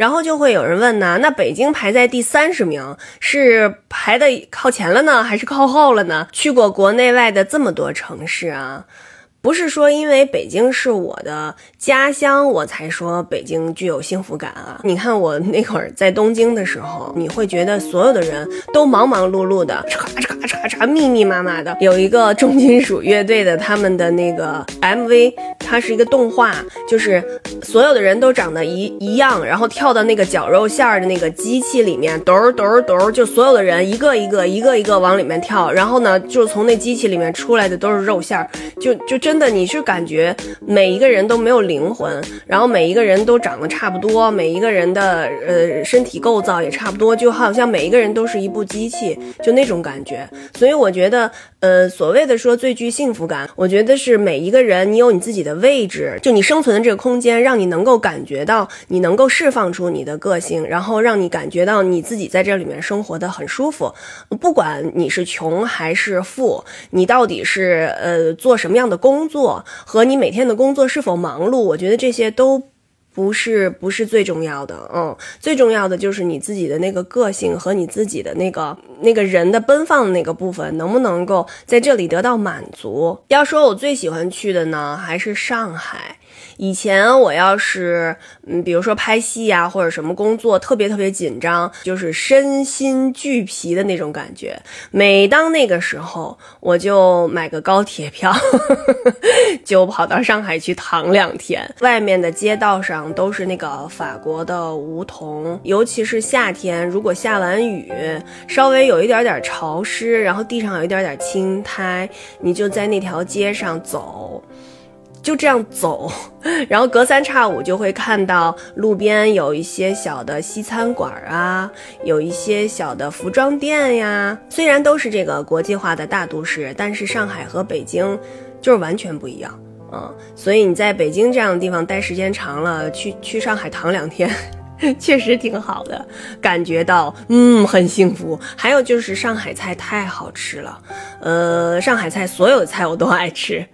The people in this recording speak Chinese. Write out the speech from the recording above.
然后就会有人问呢，那北京排在第三十名，是排的靠前了呢，还是靠后了呢？去过国内外的这么多城市啊。不是说因为北京是我的家乡，我才说北京具有幸福感啊！你看我那会儿在东京的时候，你会觉得所有的人都忙忙碌碌的，唰唰唰唰，密密麻麻的。有一个重金属乐队的他们的那个 MV，它是一个动画，就是所有的人都长得一一样，然后跳到那个绞肉馅儿的那个机器里面，咚儿咚儿咚儿，就所有的人一个一个一个一个往里面跳，然后呢，就从那机器里面出来的都是肉馅儿，就就。真的，你是感觉每一个人都没有灵魂，然后每一个人都长得差不多，每一个人的呃身体构造也差不多，就好像每一个人都是一部机器，就那种感觉。所以我觉得，呃，所谓的说最具幸福感，我觉得是每一个人你有你自己的位置，就你生存的这个空间，让你能够感觉到你能够释放出你的个性，然后让你感觉到你自己在这里面生活的很舒服。不管你是穷还是富，你到底是呃做什么样的工。作和你每天的工作是否忙碌，我觉得这些都不是不是最重要的。嗯，最重要的就是你自己的那个个性和你自己的那个那个人的奔放的那个部分，能不能够在这里得到满足？要说我最喜欢去的呢，还是上海。以前我要是嗯，比如说拍戏呀，或者什么工作特别特别紧张，就是身心俱疲的那种感觉。每当那个时候，我就买个高铁票，就跑到上海去躺两天。外面的街道上都是那个法国的梧桐，尤其是夏天，如果下完雨，稍微有一点点潮湿，然后地上有一点点青苔，你就在那条街上走。就这样走，然后隔三差五就会看到路边有一些小的西餐馆啊，有一些小的服装店呀。虽然都是这个国际化的大都市，但是上海和北京就是完全不一样嗯，所以你在北京这样的地方待时间长了，去去上海躺两天，确实挺好的，感觉到嗯很幸福。还有就是上海菜太好吃了，呃，上海菜所有的菜我都爱吃。